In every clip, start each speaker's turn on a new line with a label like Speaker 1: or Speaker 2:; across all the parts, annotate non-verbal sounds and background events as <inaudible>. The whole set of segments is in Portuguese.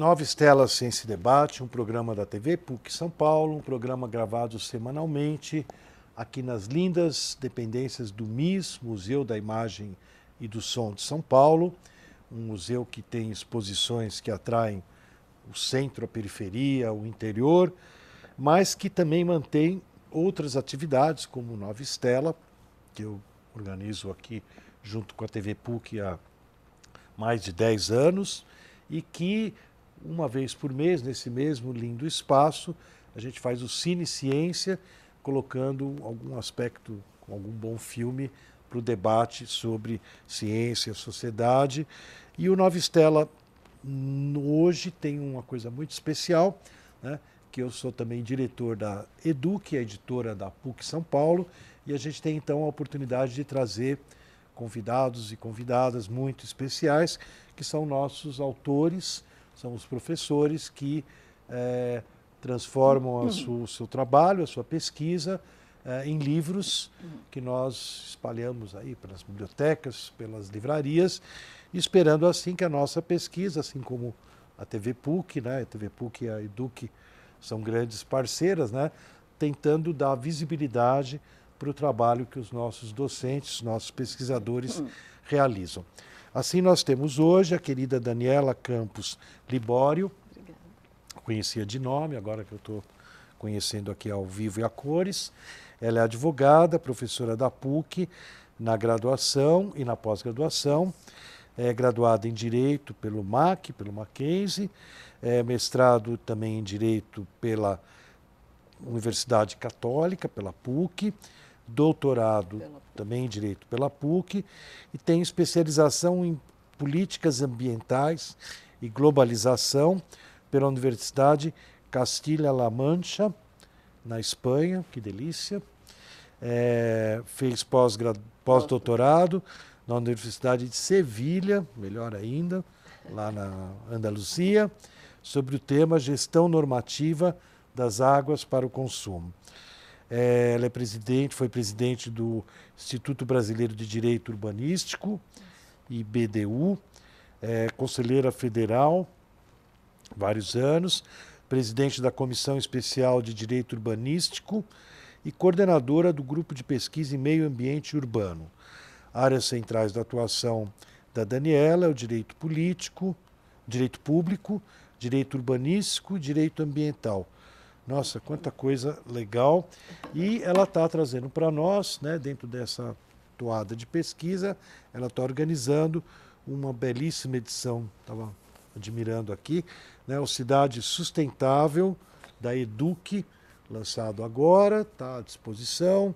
Speaker 1: Nova Estela Ciência e Debate, um programa da TV PUC São Paulo, um programa gravado semanalmente aqui nas lindas dependências do MIS, Museu da Imagem e do Som de São Paulo, um museu que tem exposições que atraem o centro, a periferia, o interior, mas que também mantém outras atividades, como Nova Estela, que eu organizo aqui junto com a TV PUC há mais de 10 anos, e que uma vez por mês, nesse mesmo lindo espaço, a gente faz o Cine Ciência, colocando algum aspecto, algum bom filme para o debate sobre ciência, sociedade. E o Nova Estela hoje tem uma coisa muito especial, né? que eu sou também diretor da Eduque, a editora da PUC São Paulo, e a gente tem então a oportunidade de trazer convidados e convidadas muito especiais, que são nossos autores, são os professores que é, transformam o seu trabalho, a sua pesquisa é, em livros que nós espalhamos aí pelas bibliotecas, pelas livrarias, esperando assim que a nossa pesquisa, assim como a TV PUC, né, a TV PUC e a Eduque são grandes parceiras, né, tentando dar visibilidade para o trabalho que os nossos docentes, nossos pesquisadores realizam. Assim, nós temos hoje a querida Daniela Campos Libório, Obrigada. conhecia de nome, agora que eu estou conhecendo aqui ao vivo e a cores. Ela é advogada, professora da PUC na graduação e na pós-graduação. É graduada em Direito pelo MAC, pelo Mackenzie, é mestrado também em Direito pela Universidade Católica, pela PUC, doutorado também em Direito pela PUC e tem especialização em Políticas Ambientais e Globalização pela Universidade Castilha-La Mancha, na Espanha, que delícia. É, fez pós-doutorado na Universidade de Sevilha, melhor ainda, lá na Andaluzia, sobre o tema Gestão Normativa das Águas para o Consumo. É, ela é presidente, foi presidente do Instituto Brasileiro de Direito Urbanístico, IBDU, é, conselheira federal, vários anos, presidente da Comissão Especial de Direito Urbanístico e coordenadora do Grupo de Pesquisa em Meio Ambiente Urbano. Áreas centrais da atuação da Daniela é o direito político, direito público, direito urbanístico e direito ambiental. Nossa, quanta coisa legal. E ela está trazendo para nós, né, dentro dessa toada de pesquisa, ela está organizando uma belíssima edição, estava admirando aqui, né, o Cidade Sustentável da Eduque, lançado agora, está à disposição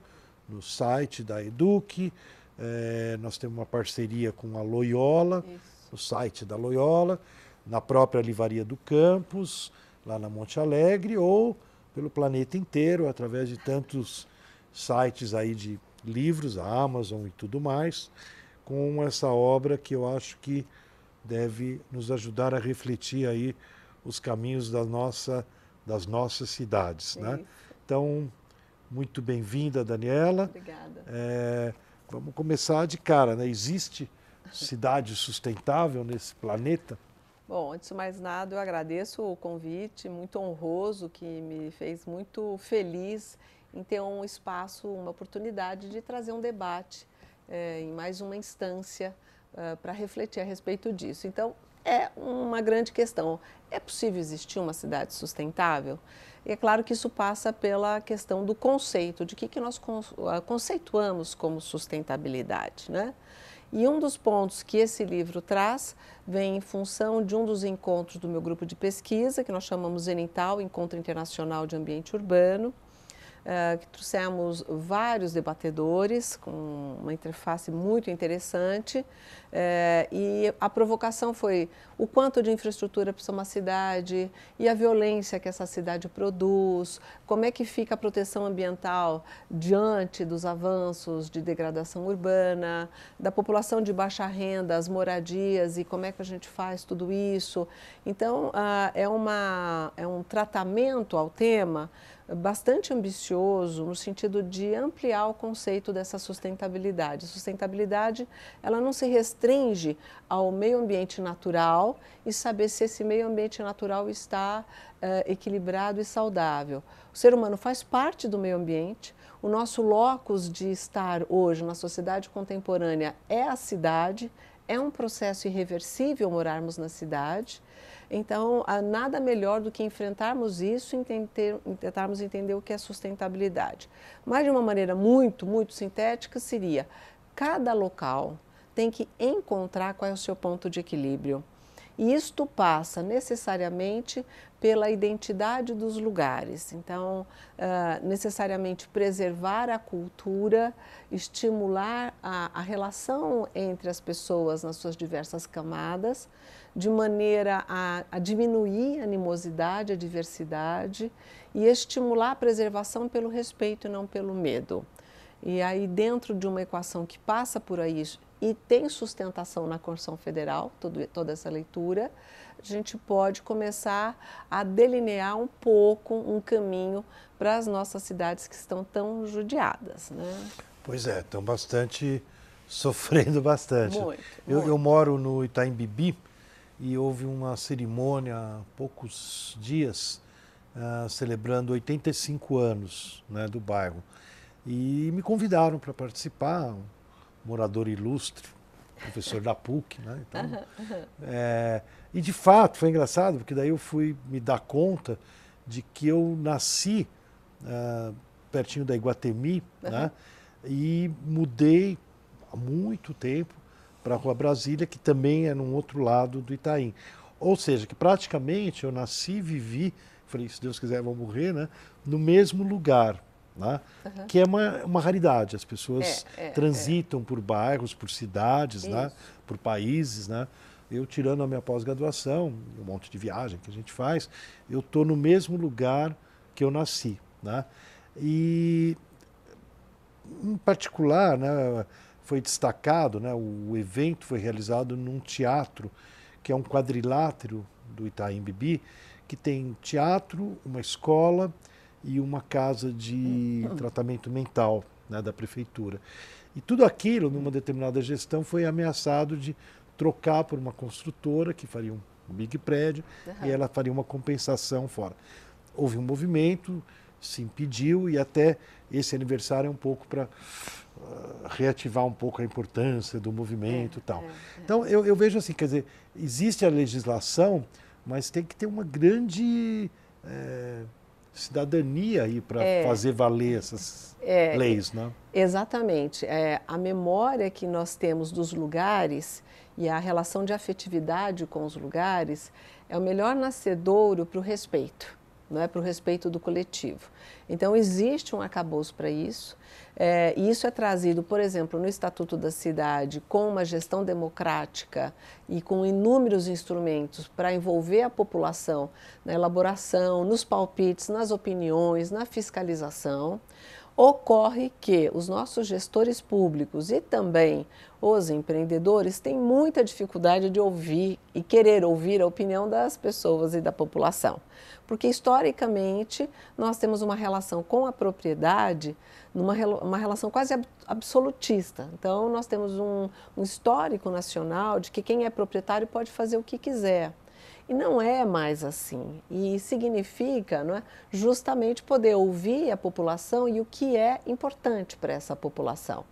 Speaker 1: no site da Eduque. É, nós temos uma parceria com a Loyola, Isso. o site da Loyola, na própria Livaria do Campus, lá na Monte Alegre, ou pelo planeta inteiro, através de tantos sites aí de livros, a Amazon e tudo mais, com essa obra que eu acho que deve nos ajudar a refletir aí os caminhos da nossa, das nossas cidades. Né? Então, muito bem-vinda, Daniela.
Speaker 2: Obrigada.
Speaker 1: É, vamos começar de cara, né? Existe cidade sustentável nesse planeta?
Speaker 2: Bom, antes de mais nada, eu agradeço o convite, muito honroso, que me fez muito feliz em ter um espaço, uma oportunidade de trazer um debate é, em mais uma instância uh, para refletir a respeito disso. Então, é uma grande questão. É possível existir uma cidade sustentável? E é claro que isso passa pela questão do conceito, de que, que nós conceituamos como sustentabilidade, né? E um dos pontos que esse livro traz vem em função de um dos encontros do meu grupo de pesquisa, que nós chamamos Zenital, Encontro Internacional de Ambiente Urbano, Uh, que trouxemos vários debatedores com uma interface muito interessante uh, e a provocação foi o quanto de infraestrutura precisa uma cidade e a violência que essa cidade produz, como é que fica a proteção ambiental diante dos avanços de degradação urbana, da população de baixa renda, as moradias e como é que a gente faz tudo isso. Então, uh, é, uma, é um tratamento ao tema bastante ambicioso no sentido de ampliar o conceito dessa sustentabilidade. Sustentabilidade, ela não se restringe ao meio ambiente natural e saber se esse meio ambiente natural está uh, equilibrado e saudável. O ser humano faz parte do meio ambiente. O nosso locus de estar hoje na sociedade contemporânea é a cidade, é um processo irreversível morarmos na cidade. Então, nada melhor do que enfrentarmos isso e tentarmos entender o que é sustentabilidade. Mas, de uma maneira muito, muito sintética, seria cada local tem que encontrar qual é o seu ponto de equilíbrio. E isto passa necessariamente pela identidade dos lugares. Então, uh, necessariamente preservar a cultura, estimular a, a, relação entre as pessoas nas suas diversas camadas, de maneira a, a diminuir a animosidade, a diversidade e estimular a preservação pelo respeito e não pelo medo. E aí, dentro de uma equação que passa por aí e tem sustentação na Constituição Federal, todo, toda essa leitura, a gente pode começar a delinear um pouco um caminho para as nossas cidades que estão tão judiadas. Né?
Speaker 1: Pois é, estão bastante <laughs> sofrendo bastante.
Speaker 2: Muito,
Speaker 1: eu,
Speaker 2: muito.
Speaker 1: eu moro no Itaim Bibi, e houve uma cerimônia há poucos dias uh, celebrando 85 anos né, do bairro. E me convidaram para participar, um morador ilustre, professor da PUC. Né? Então, é, e de fato foi engraçado, porque daí eu fui me dar conta de que eu nasci uh, pertinho da Iguatemi né? e mudei há muito tempo para a Rua Brasília, que também é num outro lado do Itaim. Ou seja, que praticamente eu nasci, vivi, falei, se Deus quiser, vou morrer, né? No mesmo lugar. Né? Uhum. Que é uma, uma raridade. As pessoas é, é, transitam é. por bairros, por cidades, né? por países. Né? Eu, tirando a minha pós-graduação, um monte de viagem que a gente faz, eu estou no mesmo lugar que eu nasci. Né? E, em particular, né, foi destacado, né, o evento foi realizado num teatro, que é um quadrilátero do Itaim Bibi, que tem teatro, uma escola e uma casa de tratamento mental né, da prefeitura. E tudo aquilo, numa determinada gestão, foi ameaçado de trocar por uma construtora que faria um big prédio uhum. e ela faria uma compensação fora. Houve um movimento, se impediu e até esse aniversário é um pouco para reativar um pouco a importância do movimento é, e tal. É, é. Então eu, eu, vejo assim, quer dizer, existe a legislação, mas tem que ter uma grande é, cidadania aí para é. fazer valer essas é, leis, né?
Speaker 2: Exatamente. a memória que nós temos dos lugares e a relação de afetividade com os lugares é o melhor nascedouro para o respeito não é para o respeito do coletivo. Então existe um acabouço para isso. É, e isso é trazido, por exemplo, no Estatuto da Cidade, com uma gestão democrática e com inúmeros instrumentos para envolver a população na elaboração, nos palpites, nas opiniões, na fiscalização. Ocorre que os nossos gestores públicos e também os empreendedores têm muita dificuldade de ouvir e querer ouvir a opinião das pessoas e da população. Porque historicamente nós temos uma relação com a propriedade, numa, uma relação quase absolutista. Então nós temos um, um histórico nacional de que quem é proprietário pode fazer o que quiser. E não é mais assim. E significa não é, justamente poder ouvir a população e o que é importante para essa população.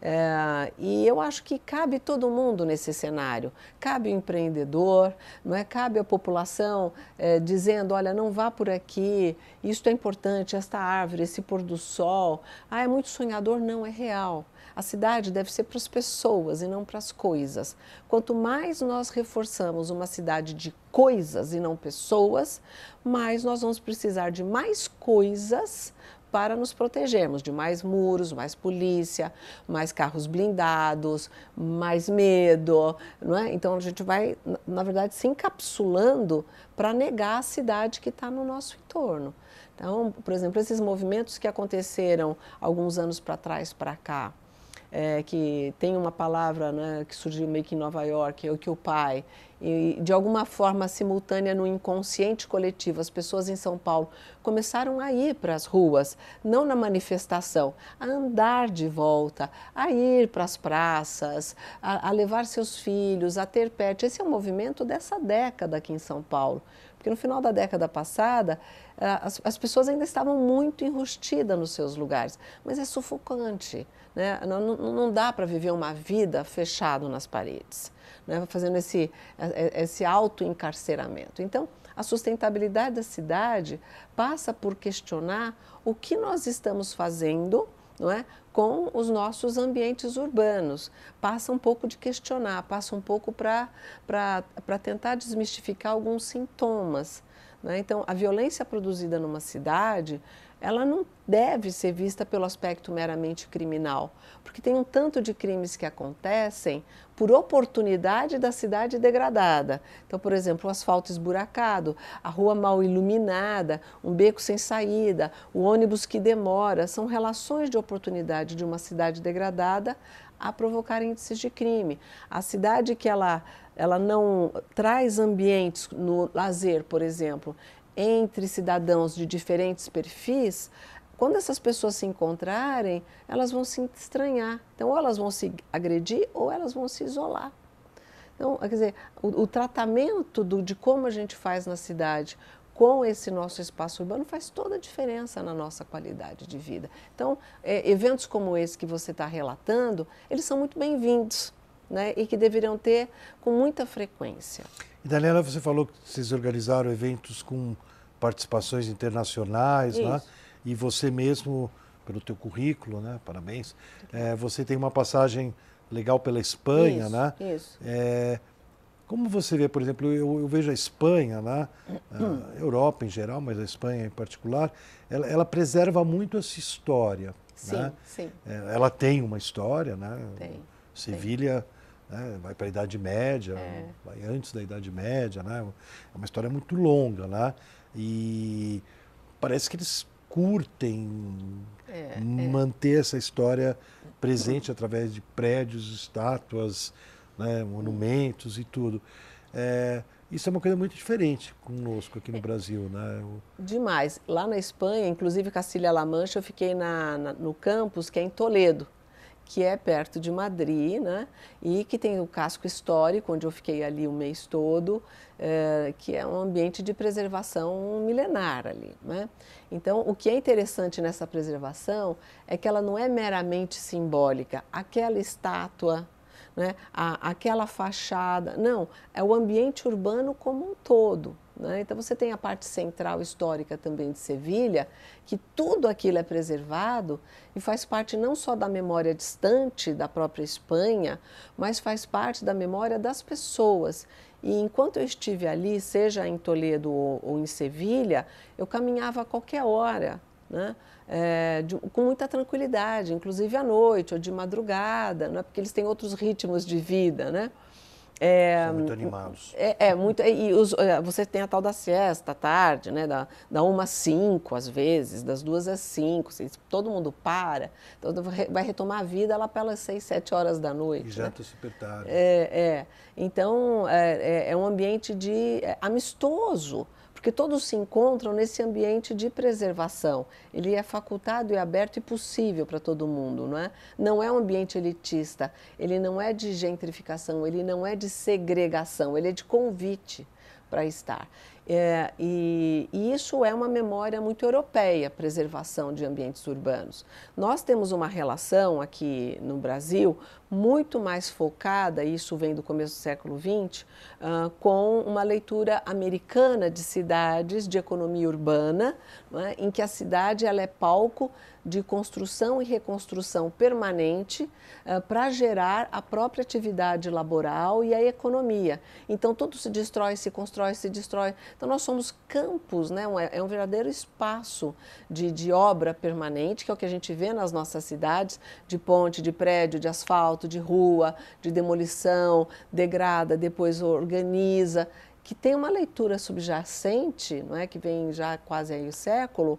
Speaker 2: É, e eu acho que cabe todo mundo nesse cenário. Cabe o empreendedor, não é? cabe a população é, dizendo, olha, não vá por aqui, isto é importante, esta árvore, esse pôr do sol. Ah, é muito sonhador? Não, é real. A cidade deve ser para as pessoas e não para as coisas. Quanto mais nós reforçamos uma cidade de coisas e não pessoas, mais nós vamos precisar de mais coisas para nos protegermos de mais muros, mais polícia, mais carros blindados, mais medo, não é? Então a gente vai, na verdade, se encapsulando para negar a cidade que está no nosso entorno. Então, por exemplo, esses movimentos que aconteceram alguns anos para trás para cá, é, que tem uma palavra né, que surgiu meio que em Nova York, o que o pai, e de alguma forma simultânea no inconsciente coletivo, as pessoas em São Paulo começaram a ir para as ruas, não na manifestação, a andar de volta, a ir para as praças, a, a levar seus filhos, a ter pet. Esse é um movimento dessa década aqui em São Paulo. Porque no final da década passada, as, as pessoas ainda estavam muito enrustidas nos seus lugares, mas é sufocante. Né? Não, não, não dá para viver uma vida fechado nas paredes, né? fazendo esse, esse auto-encarceramento. Então, a sustentabilidade da cidade passa por questionar o que nós estamos fazendo não é? com os nossos ambientes urbanos. Passa um pouco de questionar, passa um pouco para tentar desmistificar alguns sintomas. Né? Então, a violência produzida numa cidade, ela não deve ser vista pelo aspecto meramente criminal, porque tem um tanto de crimes que acontecem por oportunidade da cidade degradada. Então, por exemplo, o asfalto esburacado, a rua mal iluminada, um beco sem saída, o ônibus que demora, são relações de oportunidade de uma cidade degradada a provocar índices de crime. A cidade que ela, ela não traz ambientes no lazer, por exemplo, entre cidadãos de diferentes perfis, quando essas pessoas se encontrarem, elas vão se estranhar. Então, ou elas vão se agredir ou elas vão se isolar. Então, quer dizer, o, o tratamento do, de como a gente faz na cidade com esse nosso espaço urbano faz toda a diferença na nossa qualidade de vida. Então, é, eventos como esse que você está relatando, eles são muito bem-vindos. Né, e que deveriam ter com muita frequência.
Speaker 1: E Daniela, você falou que vocês organizaram eventos com participações internacionais, né? E você mesmo, pelo teu currículo, né? Parabéns. É, você tem uma passagem legal pela Espanha,
Speaker 2: isso,
Speaker 1: né?
Speaker 2: Isso.
Speaker 1: É, como você vê, por exemplo, eu, eu vejo a Espanha, né? a Europa em geral, mas a Espanha em particular, ela, ela preserva muito essa história.
Speaker 2: Sim,
Speaker 1: né?
Speaker 2: sim.
Speaker 1: É, ela tem uma história, né?
Speaker 2: Tem.
Speaker 1: Sevilha né? vai para a Idade Média, é. vai antes da Idade Média, né? É uma história muito longa, né? E parece que eles curtem é, é. manter é. essa história presente através de prédios, estátuas, né, monumentos e tudo. É, isso é uma coisa muito diferente conosco aqui no é. Brasil, né?
Speaker 2: Demais. Lá na Espanha, inclusive Castilha-La Mancha, eu fiquei na, na, no campus que é em Toledo que é perto de Madrid, né? E que tem o casco histórico, onde eu fiquei ali o mês todo, é, que é um ambiente de preservação milenar ali, né? Então, o que é interessante nessa preservação é que ela não é meramente simbólica. Aquela estátua, né? A, aquela fachada, não, é o ambiente urbano como um todo. Né? Então, você tem a parte central histórica também de Sevilha, que tudo aquilo é preservado e faz parte não só da memória distante da própria Espanha, mas faz parte da memória das pessoas. E enquanto eu estive ali, seja em Toledo ou, ou em Sevilha, eu caminhava a qualquer hora. Né? É, de, com muita tranquilidade, inclusive à noite ou de madrugada, né? porque eles têm outros ritmos de vida, né?
Speaker 1: É, São muito animados.
Speaker 2: É, é muito. E os, é, você tem a tal da siesta à tarde, né? Da, da uma às cinco, às vezes, das duas às cinco. Todo mundo para. Então vai retomar a vida lá pelas seis, sete horas da noite. E
Speaker 1: já né? super tarde.
Speaker 2: É, é. Então é, é, é um ambiente de é, amistoso porque todos se encontram nesse ambiente de preservação. Ele é facultado e aberto e possível para todo mundo, não é? Não é um ambiente elitista, ele não é de gentrificação, ele não é de segregação, ele é de convite para estar. É, e, e, isso é uma memória muito europeia, preservação de ambientes urbanos. Nós temos uma relação aqui no Brasil muito mais focada, isso vem do começo do século XX, uh, com uma leitura americana de cidades, de economia urbana, é? em que a cidade ela é palco de construção e reconstrução permanente uh, para gerar a própria atividade laboral e a economia. Então tudo se destrói, se constrói, se destrói. Então nós somos campos, né? é um verdadeiro espaço de, de obra permanente, que é o que a gente vê nas nossas cidades, de ponte, de prédio, de asfalto, de rua, de demolição, degrada, depois organiza que tem uma leitura subjacente, não é, que vem já quase aí o século,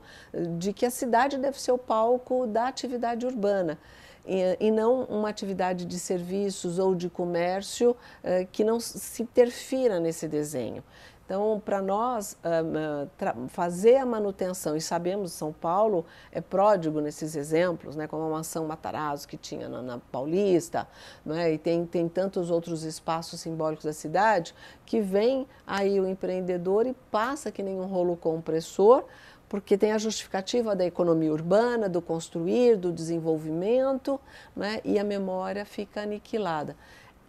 Speaker 2: de que a cidade deve ser o palco da atividade urbana. e, e não uma atividade de serviços ou de comércio uh, que não se interfira nesse desenho. Então, para nós uh, fazer a manutenção, e sabemos São Paulo é pródigo nesses exemplos, né, como a mansão Matarazzo que tinha na, na Paulista, né, e tem, tem tantos outros espaços simbólicos da cidade, que vem aí o empreendedor e passa que nem um rolo compressor, porque tem a justificativa da economia urbana, do construir, do desenvolvimento, né, e a memória fica aniquilada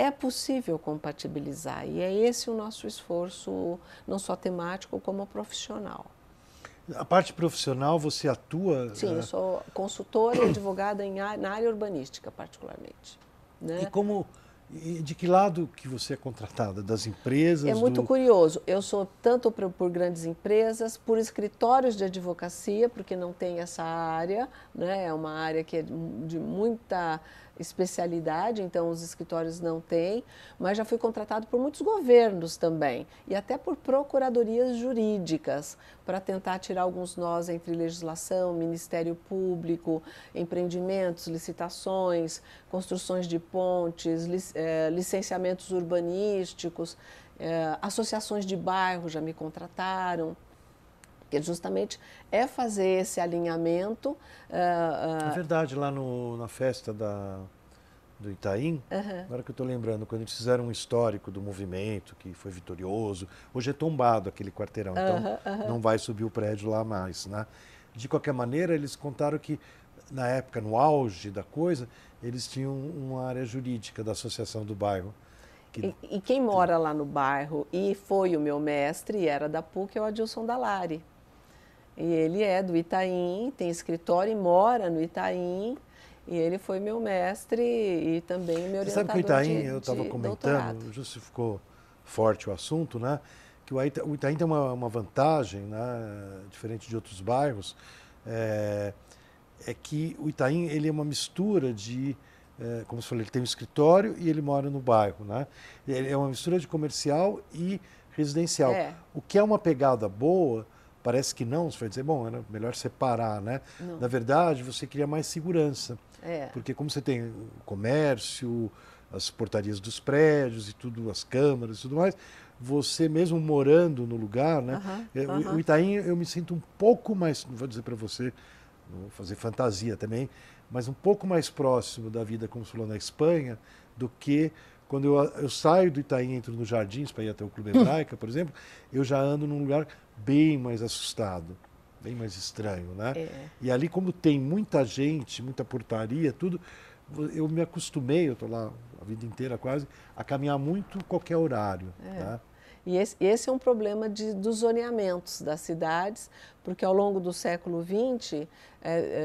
Speaker 2: é possível compatibilizar e é esse o nosso esforço, não só temático, como profissional.
Speaker 1: A parte profissional, você atua?
Speaker 2: Sim, eu eh, sou consultora e advogada em, na área urbanística, particularmente. Né?
Speaker 1: E como, de que lado que você é contratada? Das empresas?
Speaker 2: É muito
Speaker 1: do...
Speaker 2: curioso. Eu sou tanto por, por, grandes empresas, por escritórios de advocacia, porque não tem essa área, né? é uma área que é de muita especialidade, então os escritórios não têm, mas já fui contratado por muitos governos também e até por procuradorias jurídicas para tentar tirar alguns nós entre legislação, Ministério Público, empreendimentos, licitações, construções de pontes, lic, é, licenciamentos urbanísticos, é, associações de bairro já me contrataram que justamente é fazer esse alinhamento.
Speaker 1: Uh, uh... É verdade, lá no, na festa da, do Itaim, uhum. agora que eu estou lembrando, quando eles fizeram um histórico do movimento, que foi vitorioso, hoje é tombado aquele quarteirão, então uhum, não vai subir o prédio lá mais. Né? De qualquer maneira, eles contaram que na época, no auge da coisa, eles tinham uma área jurídica da associação do bairro.
Speaker 2: Que... E, e, quem mora lá no bairro e foi o meu mestre, era da PUC, é o Adilson Dalari. E ele é do Itaim, tem escritório e mora no Itaim. E ele foi meu mestre e também meu orientador Você
Speaker 1: sabe que o Itaim, de, eu estava comentando, justificou forte o assunto, né? Que o Itaim, o Itaim tem uma, uma, vantagem, né? diferente de outros bairros, é, é que o Itaim ele é uma mistura de é, como você falou, ele tem um escritório e ele mora no bairro, né? Ele é uma mistura de comercial e residencial. É. O que é uma pegada boa, Parece que não, você vai dizer, bom, era melhor separar, né? Não. Na verdade, você cria mais segurança. É. Porque como você tem o comércio, as portarias dos prédios e tudo, as câmaras e tudo mais, você mesmo morando no lugar, né? o Itaim eu me sinto um pouco mais, não vou dizer para você, não vou fazer fantasia também, mas um pouco mais próximo da vida, como você falou, na Espanha, do que quando eu, eu saio do Itaim e entro nos Jardins para ir até o Clube Hebraica, por exemplo, eu já ando num lugar bem mais assustado, bem mais estranho, né? É. E ali, como tem muita gente, muita portaria, tudo, eu me acostumei, eu estou lá a vida inteira quase, a caminhar muito qualquer horário. É. Tá?
Speaker 2: E esse, esse, é um problema de, dos zoneamentos das cidades, porque ao longo do século XX é,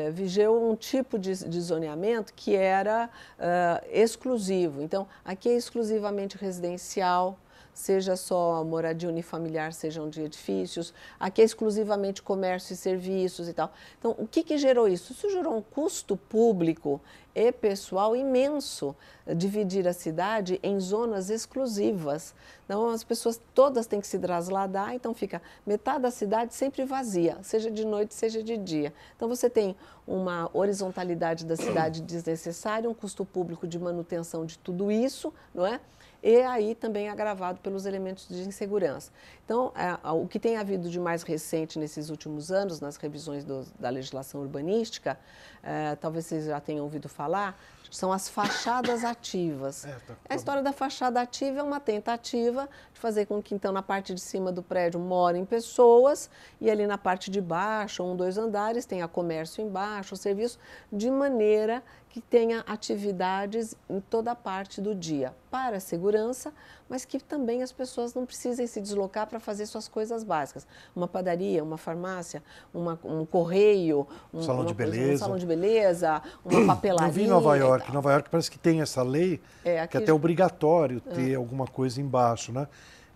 Speaker 2: é, vigeu um tipo de, de zoneamento que era uh, exclusivo. Então, aqui é exclusivamente residencial, seja só moradia unifamiliar, sejam de edifícios, aqui é exclusivamente comércio e serviços e tal. Então, o que, que gerou isso? Isso gerou um custo público e pessoal imenso, dividir a cidade em zonas exclusivas. Então, as pessoas todas têm que se trasladar, então fica metade da cidade sempre vazia, seja de noite, seja de dia. Então, você tem uma horizontalidade da cidade desnecessária, um custo público de manutenção de tudo isso, não é? E aí também agravado pelos elementos de insegurança. Então, é, o que tem havido de mais recente nesses últimos anos, nas revisões do, da legislação urbanística, é, talvez vocês já tenham ouvido falar, são as fachadas <coughs> ativas. É, tá, tá a história da fachada ativa é uma tentativa de fazer com que, então, na parte de cima do prédio morem pessoas e ali na parte de baixo, um, dois andares, tenha comércio embaixo, serviço, de maneira que tenha atividades em toda a parte do dia, para a segurança, mas que também as pessoas não precisem se deslocar para fazer suas coisas básicas. Uma padaria, uma farmácia, uma, um correio, um
Speaker 1: salão, de beleza. um
Speaker 2: salão de beleza, uma papelaria. <clears throat> Eu
Speaker 1: vi em Nova York. Nova York parece que tem essa lei é, que é até obrigatório ter é. alguma coisa embaixo, né?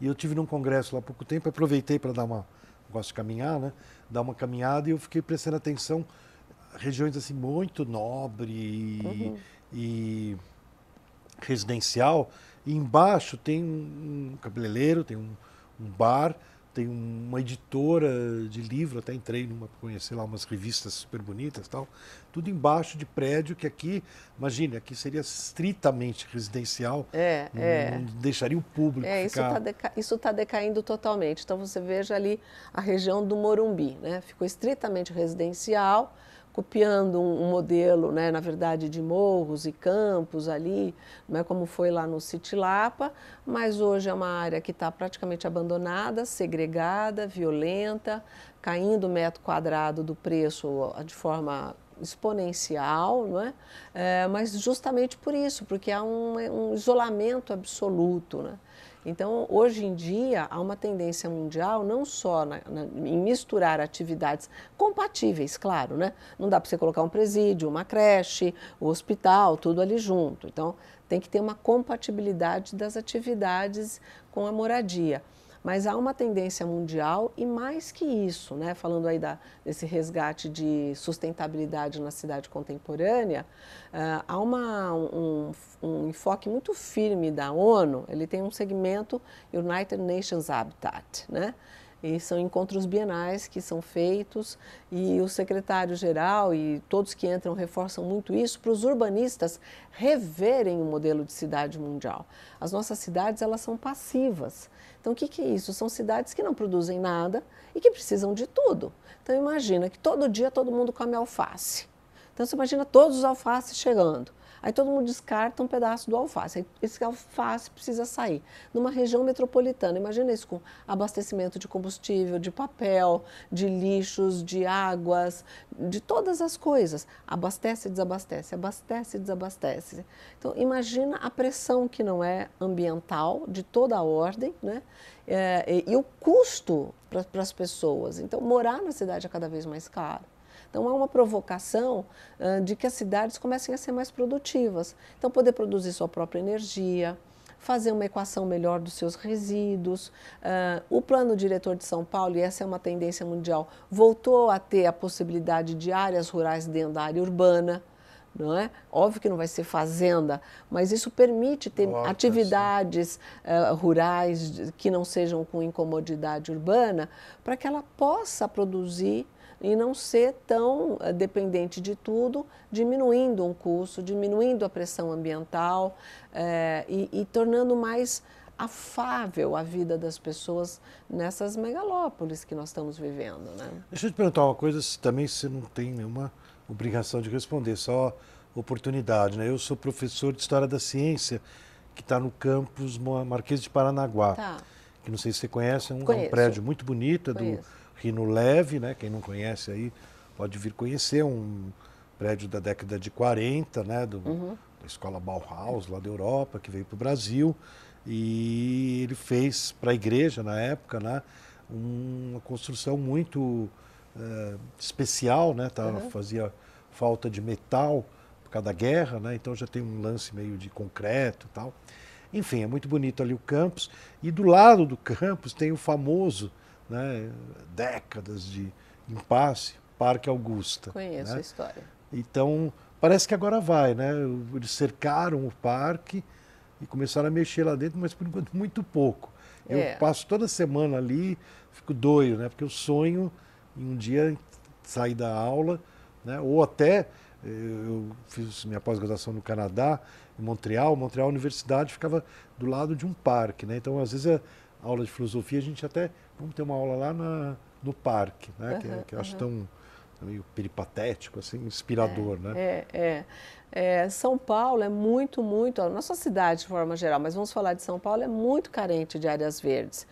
Speaker 1: E eu tive num congresso lá há pouco tempo, aproveitei para dar uma gosto de caminhar, né? Dar uma caminhada e eu fiquei prestando atenção regiões assim muito nobre uhum. e residencial. E embaixo tem um cabeleireiro, tem um, um bar, tem uma editora de livro, até entrei numa conhecer lá umas revistas super bonitas tal, tudo embaixo de prédio que aqui, imagine, aqui seria estritamente residencial,
Speaker 2: é,
Speaker 1: não,
Speaker 2: é.
Speaker 1: não deixaria o público
Speaker 2: é,
Speaker 1: ficar...
Speaker 2: Isso está tá decaindo totalmente, então você veja ali a região do Morumbi, né? ficou estritamente residencial, copiando um, um, modelo, né, na verdade, de morros e campos ali, não é como foi lá no City Lapa, mas hoje é uma área que está praticamente abandonada, segregada, violenta, caindo o metro quadrado do preço de forma exponencial, não é? é mas justamente por isso, porque há um, um isolamento absoluto, né? Então, hoje em dia, há uma tendência mundial não só na, na, em misturar atividades compatíveis, claro, né? Não dá para você colocar um presídio, uma creche, o um hospital, tudo ali junto. Então, tem que ter uma compatibilidade das atividades com a moradia. Mas há uma tendência mundial e mais que isso, né? falando aí da, desse resgate de sustentabilidade na cidade contemporânea, uh, há uma, um, um, enfoque muito firme da ONU, ele tem um segmento United Nations Habitat, né? E são encontros bienais que são feitos e o secretário-geral e todos que entram reforçam muito isso para os urbanistas reverem o modelo de cidade mundial. As nossas cidades, elas são passivas. Então, o que, que é isso? São cidades que não produzem nada e que precisam de tudo. Então, imagina que todo dia todo mundo come alface. Então, você imagina todos os alfaces chegando. Aí todo mundo descarta um pedaço do alface. Aí esse alface precisa sair. Numa região metropolitana, imagina isso com abastecimento de combustível, de papel, de lixos, de águas, de todas as coisas. Abastece e desabastece, abastece e desabastece. Então imagina a pressão que não é ambiental, de toda a ordem, né? É, e, e o custo para as pessoas. Então morar na cidade é cada vez mais caro. Então, há uma provocação uh, de que as cidades comecem a ser mais produtivas. Então, poder produzir sua própria energia, fazer uma equação melhor dos seus resíduos. Uh, o plano diretor de São Paulo, e essa é uma tendência mundial, voltou a ter a possibilidade de áreas rurais dentro da área urbana. Não é? Óbvio que não vai ser fazenda, mas isso permite ter atividades uh, rurais que não sejam com incomodidade urbana, para que ela possa produzir e não ser tão uh, dependente de tudo, diminuindo um custo, diminuindo a pressão ambiental uh, e, e tornando mais afável a vida das pessoas nessas megalópolis que nós estamos vivendo. Né?
Speaker 1: Deixa eu te perguntar uma coisa, também você não tem nenhuma obrigação de responder, só oportunidade. Né? Eu sou professor de História da Ciência, que está no campus Marquês de Paranaguá, tá. que não sei se você conhece, é um, é um prédio muito bonito, é do Rino Leve, né? Quem não conhece aí pode vir conhecer um prédio da década de 40, né? Do, uhum. Da escola Bauhaus, lá da Europa, que veio para o Brasil. E ele fez para a igreja, na época, né? Uma construção muito uh, especial, né? Tá, uhum. Fazia falta de metal por causa da guerra, né? Então já tem um lance meio de concreto e tal. Enfim, é muito bonito ali o campus. E do lado do campus tem o famoso né, décadas de impasse, Parque Augusta.
Speaker 2: Conheço
Speaker 1: né?
Speaker 2: a história.
Speaker 1: Então, parece que agora vai, né? Eles cercaram o parque e começaram a mexer lá dentro, mas por enquanto <laughs> muito pouco. Eu é. passo toda semana ali, fico doido, né? Porque eu sonho em um dia sair da aula, né? Ou até eu fiz minha pós-graduação no Canadá, em Montreal. Montreal Universidade ficava do lado de um parque, né? Então, às vezes, a aula de filosofia a gente até vamos ter uma aula lá na, no parque, né? Uhum, que, que eu acho tão meio peripatético, assim, inspirador,
Speaker 2: é,
Speaker 1: né?
Speaker 2: É, é, é. São Paulo é muito, muito, a nossa cidade de forma geral, mas vamos falar de São Paulo, é muito carente de áreas verdes.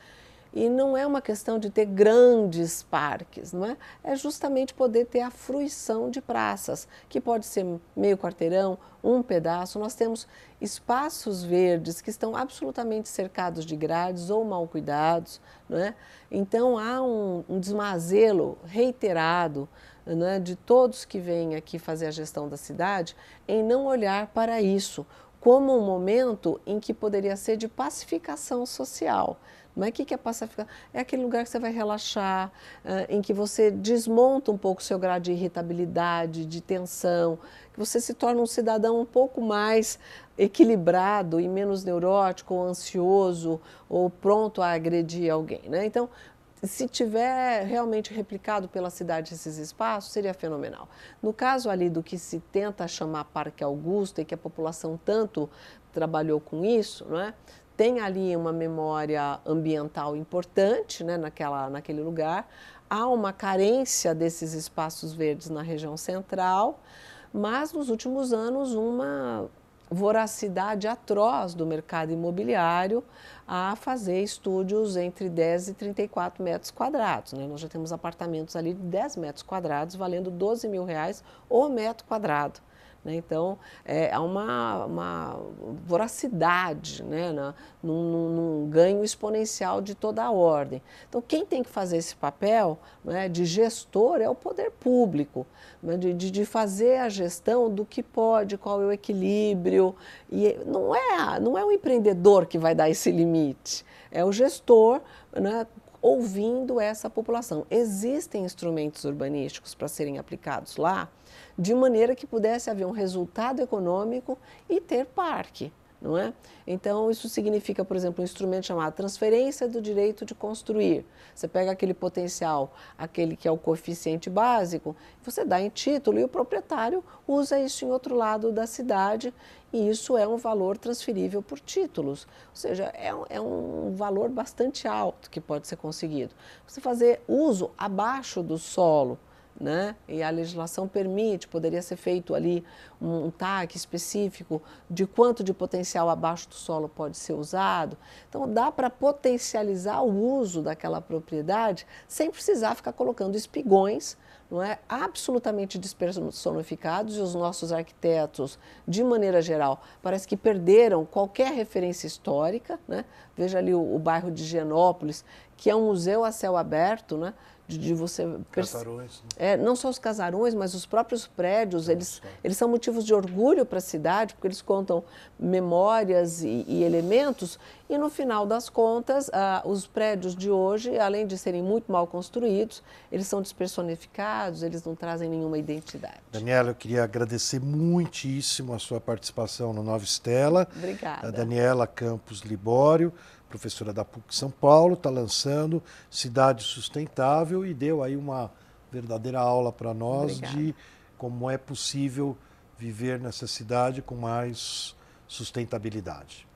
Speaker 2: E não é uma questão de ter grandes parques, não é? É justamente poder ter a fruição de praças, que pode ser meio quarteirão, um pedaço. Nós temos espaços verdes que estão absolutamente cercados de grades ou mal cuidados, não é? Então há um, um desmazelo reiterado é? de todos que vêm aqui fazer a gestão da cidade em não olhar para isso como um momento em que poderia ser de pacificação social. Mas o que é pacificar? É aquele lugar que você vai relaxar, em que você desmonta um pouco o seu grau de irritabilidade, de tensão, que você se torna um cidadão um pouco mais equilibrado e menos neurótico ou ansioso ou pronto a agredir alguém. Né? Então, se tiver realmente replicado pela cidade esses espaços, seria fenomenal. No caso ali do que se tenta chamar Parque Augusto e que a população tanto trabalhou com isso, não é? Tem ali uma memória ambiental importante né, naquela, naquele lugar. Há uma carência desses espaços verdes na região central, mas nos últimos anos uma voracidade atroz do mercado imobiliário a fazer estúdios entre 10 e 34 metros quadrados. Né? Nós já temos apartamentos ali de 10 metros quadrados valendo 12 mil reais o metro quadrado. Né? Então, é, há uma, uma voracidade, né? Na, num, num, ganho exponencial de toda a ordem. Então, quem tem que fazer esse papel né, de gestor é o poder público, né? de, de, de, fazer a gestão do que pode, qual é o equilíbrio. E não é, não é o empreendedor que vai dar esse limite, é o gestor né, ouvindo essa população. Existem instrumentos urbanísticos para serem aplicados lá de maneira que pudesse haver um resultado econômico e ter parque. Não é? Então, isso significa, por exemplo, um instrumento chamado transferência do direito de construir. Você pega aquele potencial, aquele que é o coeficiente básico, você dá em título e o proprietário usa isso em outro lado da cidade e isso é um valor transferível por títulos. Ou seja, é, é um valor bastante alto que pode ser conseguido. Você fazer uso abaixo do solo, né? E a legislação permite, poderia ser feito ali um, um TAC específico de quanto de potencial abaixo do solo pode ser usado. Então dá para potencializar o uso daquela propriedade sem precisar ficar colocando espigões não é, absolutamente despersonificados e os nossos arquitetos, de maneira geral, parece que perderam qualquer referência histórica. Né? Veja ali o, o bairro de Genópolis, que é um museu a céu aberto, né? de, de você
Speaker 1: casarões
Speaker 2: né? é, não só os casarões mas os próprios prédios eles eles são motivos de orgulho para a cidade porque eles contam memórias e, e, elementos e no final das contas ah, os prédios de hoje além de serem muito mal construídos eles são despersonificados eles não trazem nenhuma identidade
Speaker 1: Daniela eu queria agradecer muitíssimo a sua participação no Nova Estela
Speaker 2: obrigada
Speaker 1: a Daniela Campos Libório professora da PUC São Paulo, está lançando Cidade Sustentável e deu aí uma verdadeira aula para nós Obrigada. de como é possível viver nessa cidade com mais sustentabilidade.